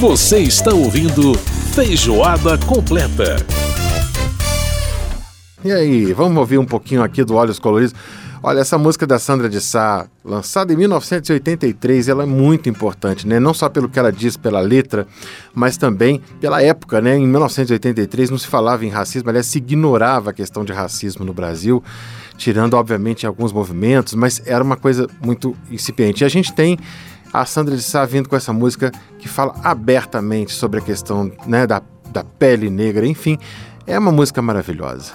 Você está ouvindo Feijoada Completa. E aí, vamos ouvir um pouquinho aqui do Olhos Coloridos. Olha, essa música da Sandra de Sá, lançada em 1983, ela é muito importante, né? Não só pelo que ela diz pela letra, mas também pela época, né? Em 1983 não se falava em racismo, aliás, se ignorava a questão de racismo no Brasil, tirando, obviamente, alguns movimentos, mas era uma coisa muito incipiente. E a gente tem a Sandra de Sá vindo com essa música que fala abertamente sobre a questão né, da, da pele negra, enfim, é uma música maravilhosa.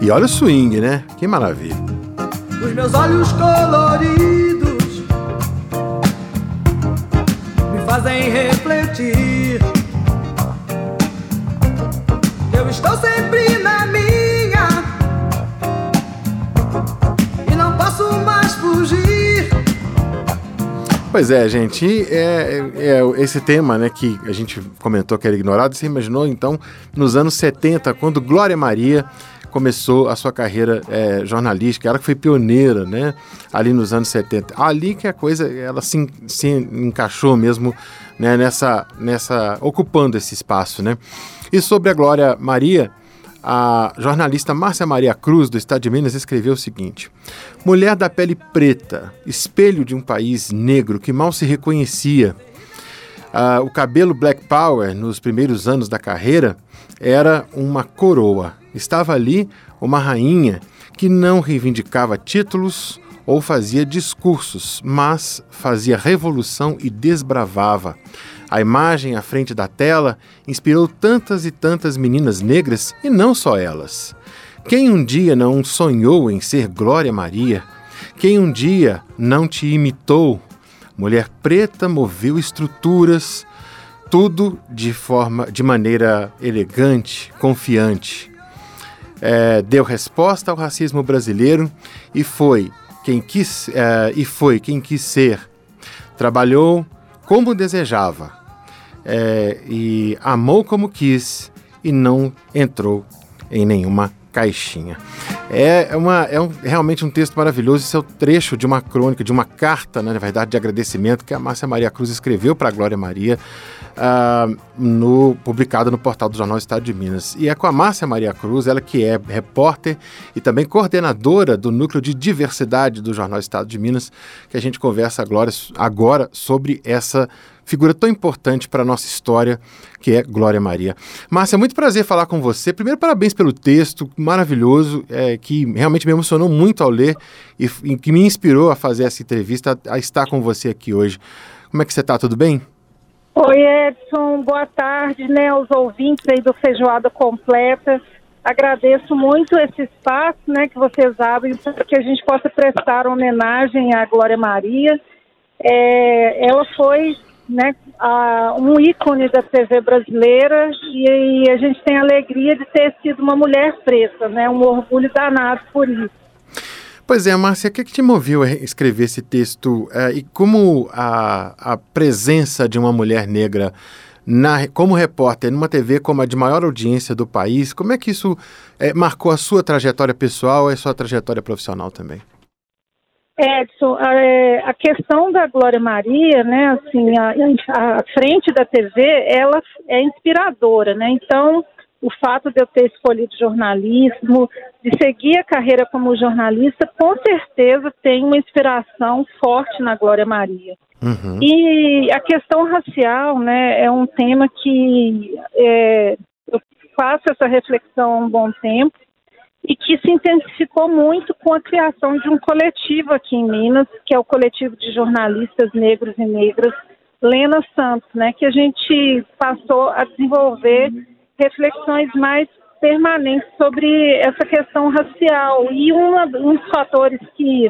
E olha o swing, né? Que maravilha. Os meus olhos coloridos me fazem refletir Pois é, gente, é, é, é, esse tema né, que a gente comentou que era ignorado, você imaginou então nos anos 70, quando Glória Maria começou a sua carreira é, jornalística, ela que foi pioneira, né, ali nos anos 70. Ali que a coisa, ela se, se encaixou mesmo, né, nessa, nessa, ocupando esse espaço, né. E sobre a Glória Maria, a jornalista Márcia Maria Cruz, do Estado de Minas, escreveu o seguinte: Mulher da pele preta, espelho de um país negro que mal se reconhecia. Uh, o cabelo Black Power, nos primeiros anos da carreira, era uma coroa. Estava ali uma rainha que não reivindicava títulos ou fazia discursos, mas fazia revolução e desbravava. A imagem à frente da tela inspirou tantas e tantas meninas negras e não só elas. Quem um dia não sonhou em ser Glória Maria? Quem um dia não te imitou? Mulher preta moveu estruturas, tudo de forma, de maneira elegante, confiante. É, deu resposta ao racismo brasileiro e foi quem quis é, e foi quem quis ser. Trabalhou como desejava é, e amou como quis e não entrou em nenhuma caixinha. É, uma, é um, realmente um texto maravilhoso. Esse é o trecho de uma crônica, de uma carta, né, na verdade, de agradecimento que a Márcia Maria Cruz escreveu para a Glória Maria, uh, no, publicada no portal do Jornal Estado de Minas. E é com a Márcia Maria Cruz, ela que é repórter e também coordenadora do Núcleo de Diversidade do Jornal Estado de Minas, que a gente conversa agora, agora sobre essa figura tão importante para a nossa história, que é Glória Maria. Márcia, é muito prazer falar com você. Primeiro, parabéns pelo texto maravilhoso, é, que realmente me emocionou muito ao ler e, e, que me inspirou a fazer essa entrevista, a, a estar com você aqui hoje. Como é que você está? Tudo bem? Oi, Edson. Boa tarde, né, aos ouvintes aí do Feijoada Completa. Agradeço muito esse espaço, né, que vocês abrem para que a gente possa prestar homenagem à Glória Maria. É, ela foi né, um ícone da TV brasileira e, e, a gente tem a alegria de ter sido uma mulher preta, né, um orgulho danado por isso. Pois é, Márcia, o que, é que te moveu a escrever esse texto é, e como a, a presença de uma mulher negra na, como repórter numa TV como a de maior audiência do país, como é que isso é, marcou a sua trajetória pessoal e a sua trajetória profissional também? Edson, a, é, a, questão da Glória Maria, né, assim, a, a, frente da TV, ela é inspiradora, né? Então, o fato de eu ter escolhido jornalismo, de seguir a carreira como jornalista, com certeza tem uma inspiração forte na Glória Maria. Uhum. E a questão racial, né, é um tema que é, eu faço essa reflexão há um bom tempo e que se intensificou muito com a criação de um coletivo aqui em Minas, que é o coletivo de jornalistas negros e negras Lena Santos, né, que a gente passou a desenvolver reflexões mais permanentes sobre essa questão racial. E uma, um dos fatores que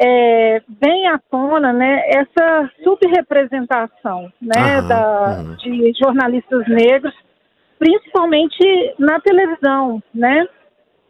é, vem à tona, né, essa subrepresentação, né, aham, da, de jornalistas negros, principalmente na televisão, né,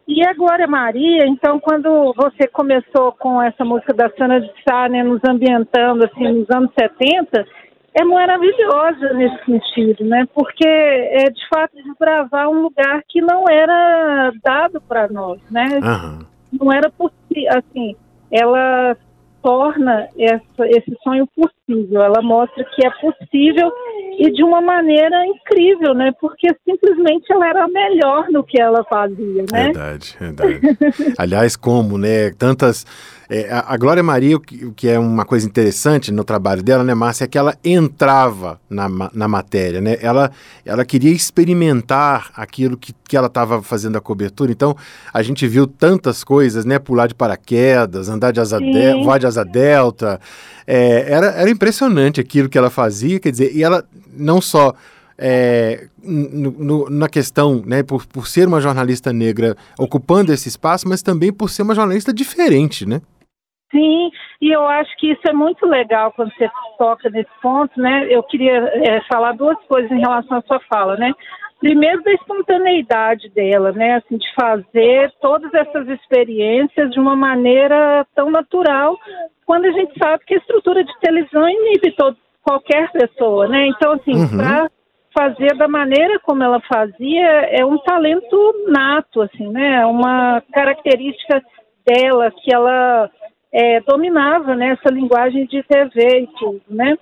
e a Glória Maria, então, quando você começou com essa música da Sana de Sá, né, nos ambientando, assim, nos anos 70, é maravilhosa nesse sentido, né? Porque é de fato desbravar um lugar que não era dado para nós, né? Aham. Não era possível, assim, ela torna essa, esse sonho possível, ela mostra que é possível e de uma maneira incrível, né? Porque simplesmente ela era melhor no que ela fazia, né? Verdade, verdade. Aliás, como, né? Tantas. É, a, a Glória Maria, o que, o que é uma coisa interessante no trabalho dela, né, Márcia, é que ela entrava na, na matéria, né? Ela, ela queria experimentar aquilo que, que ela estava fazendo a cobertura. Então, a gente viu tantas coisas, né? Pular de paraquedas, andar de asa de, voar de asa delta. É, era, era impressionante aquilo que ela fazia, quer dizer, e ela não só é, no- no- na questão, né, por, por ser uma jornalista negra ocupando esse espaço, mas também por ser uma jornalista diferente, né? Sim, e eu acho que isso é muito legal quando você toca nesse ponto, né? Eu queria é, falar duas coisas em relação à sua fala, né? Primeiro da espontaneidade dela, né? Assim, de fazer todas essas experiências de uma maneira tão natural, quando a gente sabe que a estrutura de televisão inibe todo, qualquer pessoa, né? Então, assim, Uhum. para fazer da maneira como ela fazia é um talento nato, assim, né? É Uma característica dela que ela é, dominava né, essa linguagem de TV e tudo, né?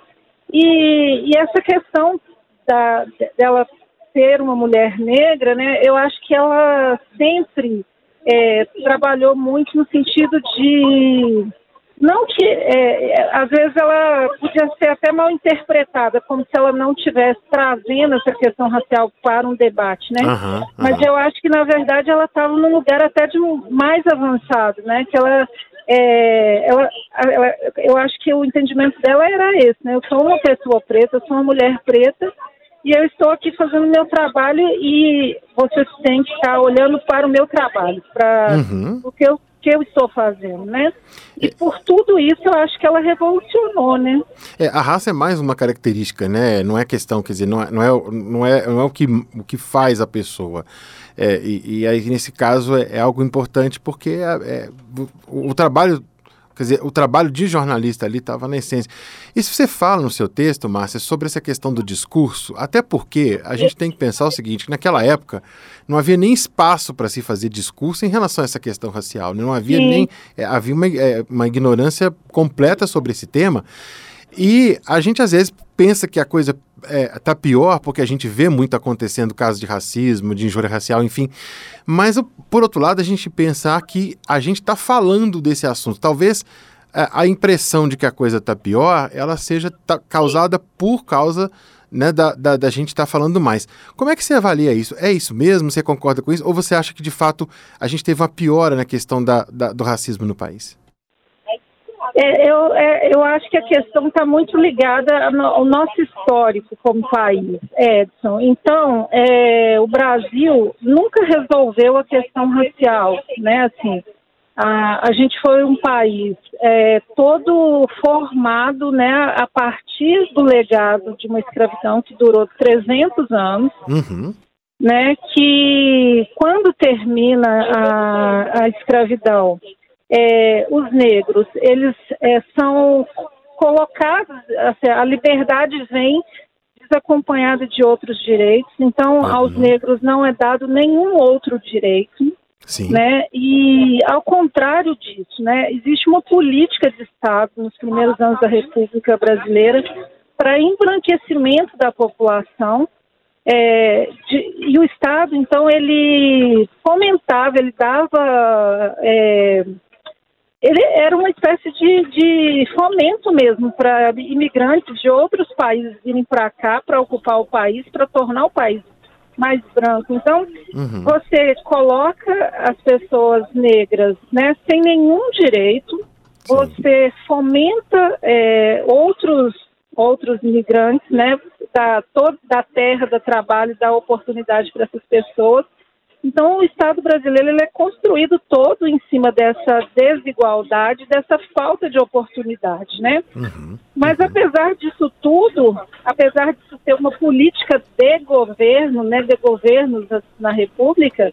E, e essa questão da, dela ser uma mulher negra, né? Eu acho que ela sempre é, trabalhou muito no sentido de não que é, às vezes ela podia ser até mal interpretada, como se ela não tivesse trazendo essa questão racial para um debate, né? Aham, Mas aham. eu acho que na verdade ela estava num lugar até de mais avançado, né? Que ela, é, ela, ela- eu acho que o entendimento dela era esse, né? Eu sou uma pessoa preta, eu sou uma mulher preta e eu estou aqui fazendo meu trabalho e vocês têm que estar olhando para o meu trabalho, para Uhum. o que eu, que eu estou fazendo, né? E por tudo isso eu acho que ela revolucionou, né? É, a raça é mais uma característica, né? Não é questão, quer dizer, não é, não é, não é, não é o, que, o que faz a pessoa. É, e, e aí, nesse caso, é, é algo importante porque é, é, o, o trabalho, quer dizer, o trabalho de jornalista ali estava na essência. E se você fala no seu texto, Márcia, sobre essa questão do discurso, até porque a gente tem que pensar o seguinte, que naquela época não havia nem espaço para se fazer discurso em relação a essa questão racial, né? não havia Sim. nem, é, havia uma, é, uma ignorância completa sobre esse tema, e a gente às vezes pensa que a coisa está pior porque a gente vê muito acontecendo casos de racismo, de injúria racial, enfim. Mas, por outro lado, a gente pensar que a gente está falando desse assunto. Talvez é, a impressão de que a coisa está pior, ela seja tá- causada por causa né, da, da, da gente estar falando mais. Como é que você avalia isso? É isso mesmo? Você concorda com isso? Ou você acha que, de fato, a gente teve uma piora na questão da, da- do racismo no país? É, eu, é, eu acho que a questão está muito ligada ao no- ao nosso histórico como país, Edson. Então, é, o Brasil nunca resolveu a questão racial, né? Assim, a, a gente foi um país é, todo formado, né, a partir do legado de uma escravidão que durou 300 anos Uhum. né, que quando termina a, a escravidão, é, os negros, eles é, são colocados, assim, a liberdade vem desacompanhada de outros direitos, então aos negros não é dado nenhum outro direito, Sim. né? E ao contrário disso, né, existe uma política de Estado nos primeiros anos da República Brasileira para embranquecimento da população. é, de- e o Estado, então, ele fomentava, ele dava. é, ele era uma espécie de, de fomento mesmo para imigrantes de outros países virem para cá para ocupar o país, para tornar o país mais branco. Então, Uhum. você coloca as pessoas negras né, sem nenhum direito, você fomenta é, outros outros imigrantes, né, da, todo, da terra, do trabalho, dá oportunidade para essas pessoas. Então, o Estado brasileiro ele é construído todo em cima dessa desigualdade, dessa falta de oportunidade, né? Uhum. Mas apesar disso tudo, apesar disso ter uma política de governo, né, de governos na- República,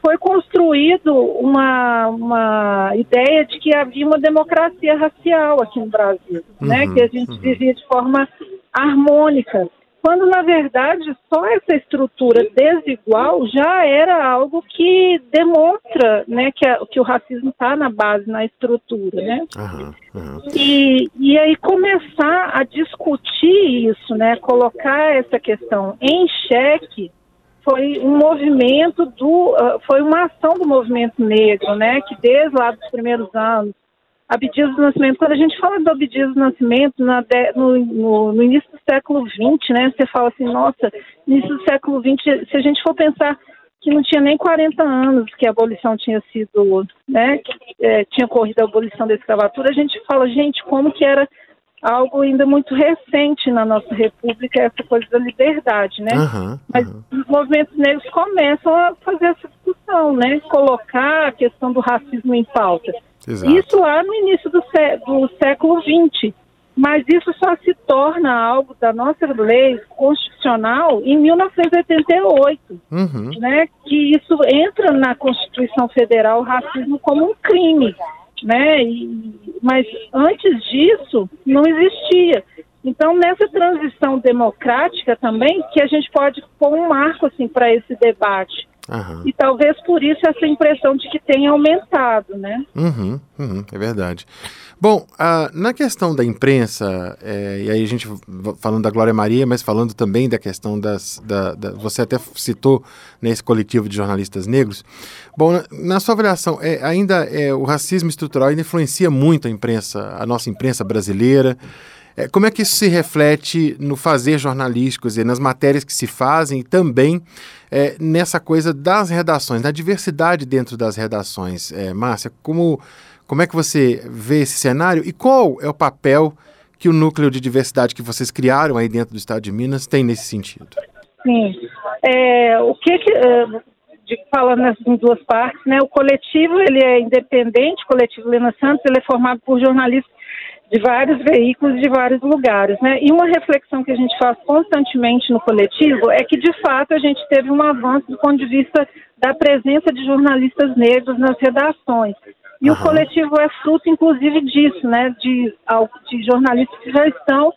foi construído uma, uma ideia de que havia uma democracia racial aqui no Brasil, né, Uhum, que a gente uhum. vivia de forma harmônica, quando na verdade só essa estrutura desigual já era algo que demonstra né, que, a, que o racismo está na base, na estrutura. Né? Aham, aham. E, e aí começar a discutir isso, né, colocar essa questão em xeque, foi um movimento do, ah, foi uma ação do movimento negro, né, que desde lá dos primeiros anos, Abdias do Nascimento, quando a gente fala do Abdias do Nascimento na de- no, no- no início do século XX, né, você fala assim, nossa, início do século XX, se a gente for pensar que não tinha nem 40 anos que a abolição tinha sido, né, que eh, tinha corrido a abolição da escravatura, a gente fala, gente, como que era algo ainda muito recente na nossa república, essa coisa da liberdade, né? Aham, Mas aham. os movimentos negros começam a fazer essa discussão, né? Colocar a questão do racismo em pauta. Exato. Isso lá no início do, sé- do século XX. Mas isso só se torna algo da nossa lei constitucional em 1988, Uhum. né? Que isso entra na Constituição Federal o racismo como um crime, né? E, mas antes disso não existia. Então nessa transição democrática também que a gente pode pôr um marco assim para esse debate. Aham. E talvez por isso essa impressão de que tem aumentado, né? Uhum, uhum, é verdade. Bom, ah, na questão da imprensa, é, e aí a gente falando da Glória Maria, mas falando também da questão das. Da, da- você até citou nesse coletivo de jornalistas negros. Bom, na, na sua avaliação, é, ainda é, o racismo estrutural ainda influencia muito a imprensa, a nossa imprensa brasileira. É, como é que isso se reflete no fazer jornalístico, quer dizer, nas matérias que se fazem e também é, nessa coisa das redações, da diversidade dentro das redações? É, Márcia, como, como é que você vê esse cenário e qual é o papel que o núcleo de diversidade que vocês criaram aí dentro do Estado de Minas tem nesse sentido? Sim. É, o que, que é, de, falando nessas em duas partes, né? O coletivo ele é independente, o coletivo Lena Santos, ele é formado por jornalistas de vários veículos de vários lugares, né? E uma reflexão que a gente faz constantemente no coletivo é que de fato a gente teve um avanço do ponto de vista da presença de jornalistas negros nas redações. E o Aham. coletivo é fruto, inclusive, disso, né? De, de jornalistas que já estão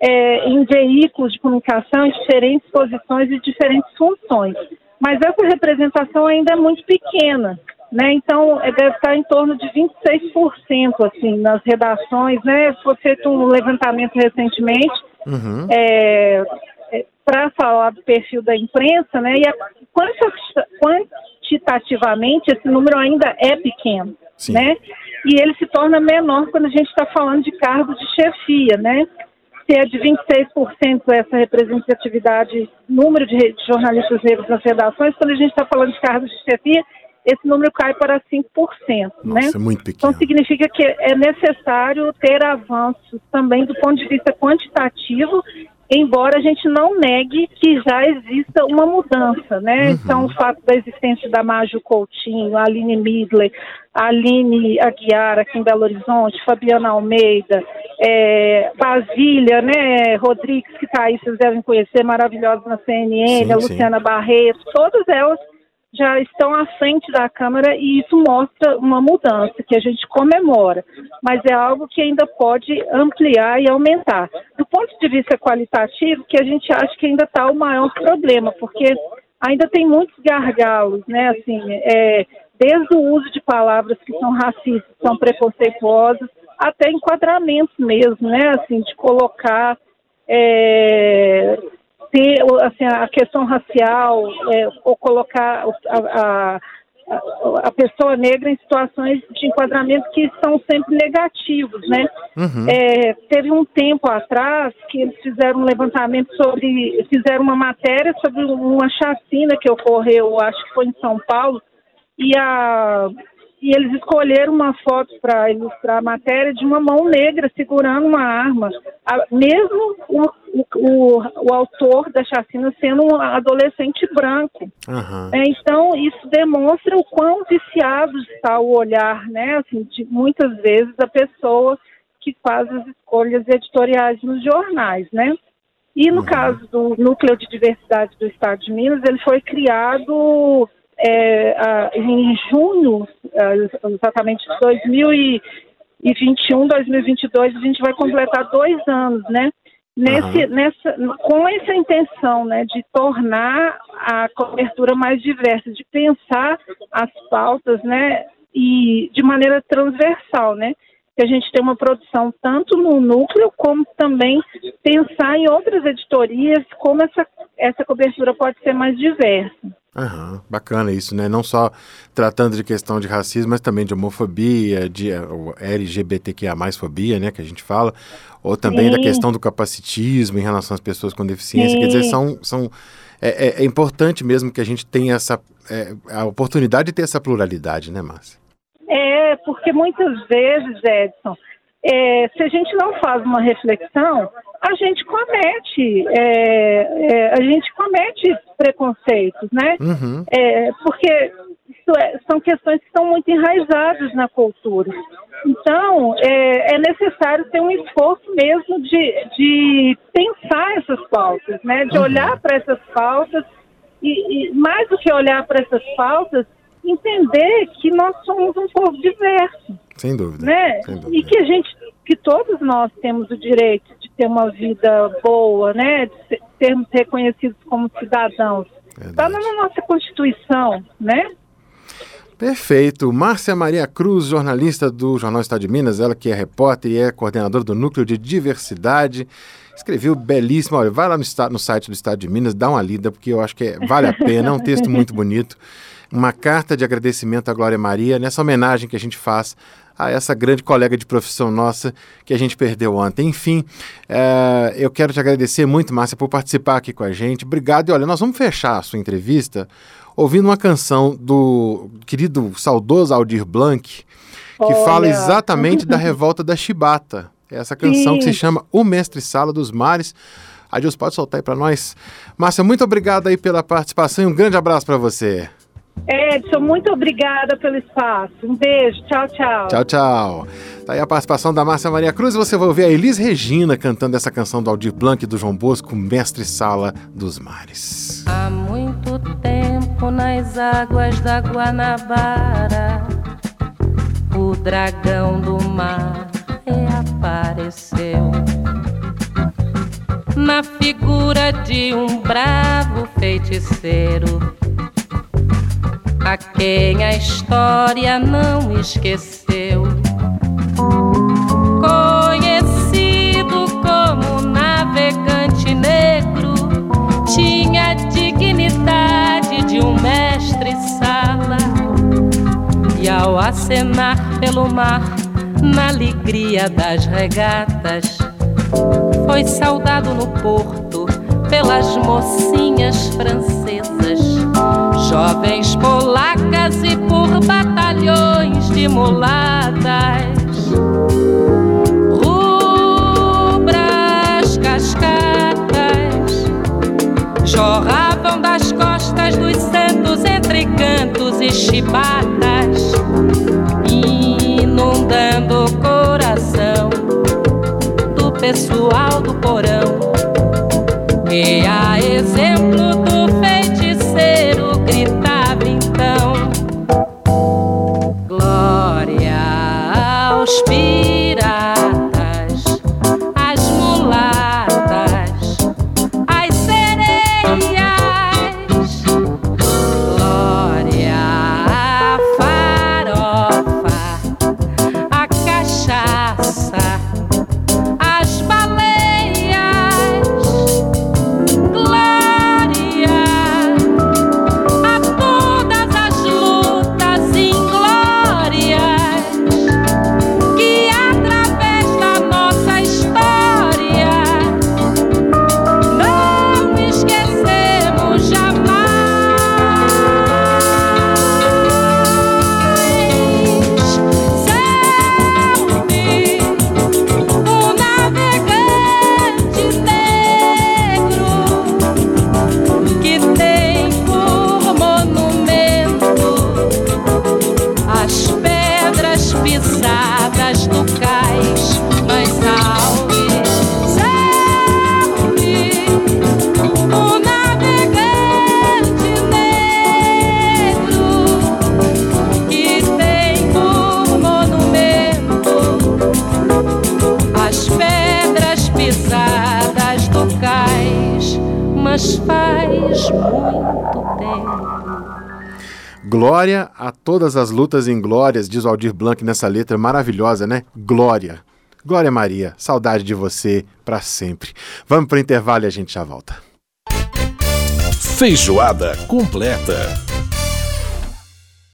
é, em veículos de comunicação em diferentes posições e diferentes funções. Mas essa representação ainda é muito pequena, né? Então, é, deve estar em torno de 26%, assim, nas redações, né? Foi feito um levantamento recentemente Uhum. é, para falar do perfil da imprensa, né? E a, quanti- quantitativamente esse número ainda é pequeno, Sim. né? E ele se torna menor quando a gente está falando de cargos de chefia, né? Se é de 26% essa representatividade, número de jornalistas negros nas redações, quando a gente está falando de cargos de chefia, esse número cai para 5%, né? Nossa, é muito Então pequeno. significa que é necessário ter avanços também do ponto de vista quantitativo, embora a gente não negue que já exista uma mudança, né? Então o fato da existência da Mágio Coutinho, a Aline Midley, a Aline Aguiar aqui em Belo Horizonte, Fabiana Almeida, é, Basília, né, Rodrigues, que está aí, vocês devem conhecer, maravilhosa na CNN, Sim, a sim. Luciana Barreto, todas elas já estão à frente da Câmara e isso mostra uma mudança que a gente comemora, mas é algo que ainda pode ampliar e aumentar. Do ponto de vista qualitativo, que a gente acha que ainda está o maior problema, porque ainda tem muitos gargalos, né? Assim, é, desde o uso de palavras que são racistas, são preconceituosas, até enquadramentos mesmo, né? Assim, de colocar é, ter assim, a questão racial é, ou colocar a, a, a- pessoa negra em situações de enquadramento que são sempre negativos, né? Uhum. É, teve um tempo atrás que eles fizeram um levantamento sobre, fizeram uma matéria sobre uma chacina que ocorreu, acho que foi em São Paulo, e, a, e eles escolheram uma foto para ilustrar a matéria de uma mão negra segurando uma arma, A- mesmo o, o, o, autor da chacina sendo um adolescente branco. Aham. É, então, isso demonstra o quão viciado está o olhar, né? Assim, de, muitas vezes a pessoa que faz as escolhas editoriais nos jornais, né? E no caso do Núcleo de Diversidade do Estado de Minas, ele foi criado é, em junho, ah, exatamente de 2021, 2022, a gente vai completar dois anos, né? nesse, nessa, com essa intenção né, de tornar a cobertura mais diversa, de pensar as pautas né, e de maneira transversal, né? Que a gente tem uma produção tanto no núcleo como também pensar em outras editorias como essa, essa cobertura pode ser mais diversa. Aham, bacana isso, né? Não só tratando de questão de racismo, mas também de homofobia, de LGBTQIA+, fobia, né, que a gente fala, ou também Sim. da questão do capacitismo em relação às pessoas com deficiência. Sim. Quer dizer, são, são é, é, é, importante mesmo que a gente tenha essa é, a oportunidade de ter essa pluralidade, né, Márcia? É, porque muitas vezes, Edson, é, se a gente não faz uma reflexão, a gente comete, é, é, a gente comete preconceitos, né? Uhum. É, porque é, são questões que estão muito enraizadas na cultura. Então, é, é necessário ter um esforço mesmo de, de pensar essas pautas, né? De uhum. olhar para essas pautas e, e, mais do que olhar para essas pautas, entender que nós somos um povo diverso. Sem dúvida. Né? Sem dúvida. E que a gente, que todos nós temos o direito de ter uma vida boa, né? De sermos reconhecidos como cidadãos. Está na nossa Constituição, né? Perfeito. Márcia Maria Cruz, jornalista do Jornal Estado de Minas, ela que é repórter e é coordenadora do Núcleo de Diversidade. Escreveu belíssimo. Olha, vai lá no, no site do Estado de Minas, dá uma lida, porque eu acho que é, vale a pena. É um texto muito bonito. Uma carta de agradecimento à Glória Maria, nessa homenagem que a gente faz a essa grande colega de profissão nossa que a gente perdeu ontem. Enfim, é, eu quero te agradecer muito, Márcia, por participar aqui com a gente. Obrigado. E olha, nós vamos fechar a sua entrevista ouvindo uma canção do querido saudoso Aldir Blanc, que olha. fala exatamente da revolta da Chibata. Essa canção Sim. que se chama O Mestre Sala dos Mares. Adios, pode soltar aí para nós. Márcia, muito obrigado aí pela participação e um grande abraço para você. Edson, muito obrigada pelo espaço. Um beijo. Tchau, tchau. Tchau, tchau. Tá aí a participação da Márcia Maria Cruz. Você vai ouvir a Elis Regina cantando essa canção do Aldir Blanc e do João Bosco, Mestre Sala dos Mares. Há muito tempo nas águas da Guanabara, o dragão do mar reapareceu. Na figura de um bravo feiticeiro a quem a história não esqueceu. Conhecido como navegante negro, tinha a dignidade de um mestre-sala. E ao acenar pelo mar, na alegria das regatas, foi saudado no porto pelas mocinhas francesas jovens polacas e por batalhões de mulatas. Rubras cascatas jorravam das costas dos santos entre cantos e chibatas, inundando o coração do pessoal do porão. E a Glória a todas as lutas em glórias, diz o Aldir Blanc nessa letra maravilhosa, né? Glória. Glória Maria, saudade de você para sempre. Vamos para o intervalo e a gente já volta. Feijoada completa.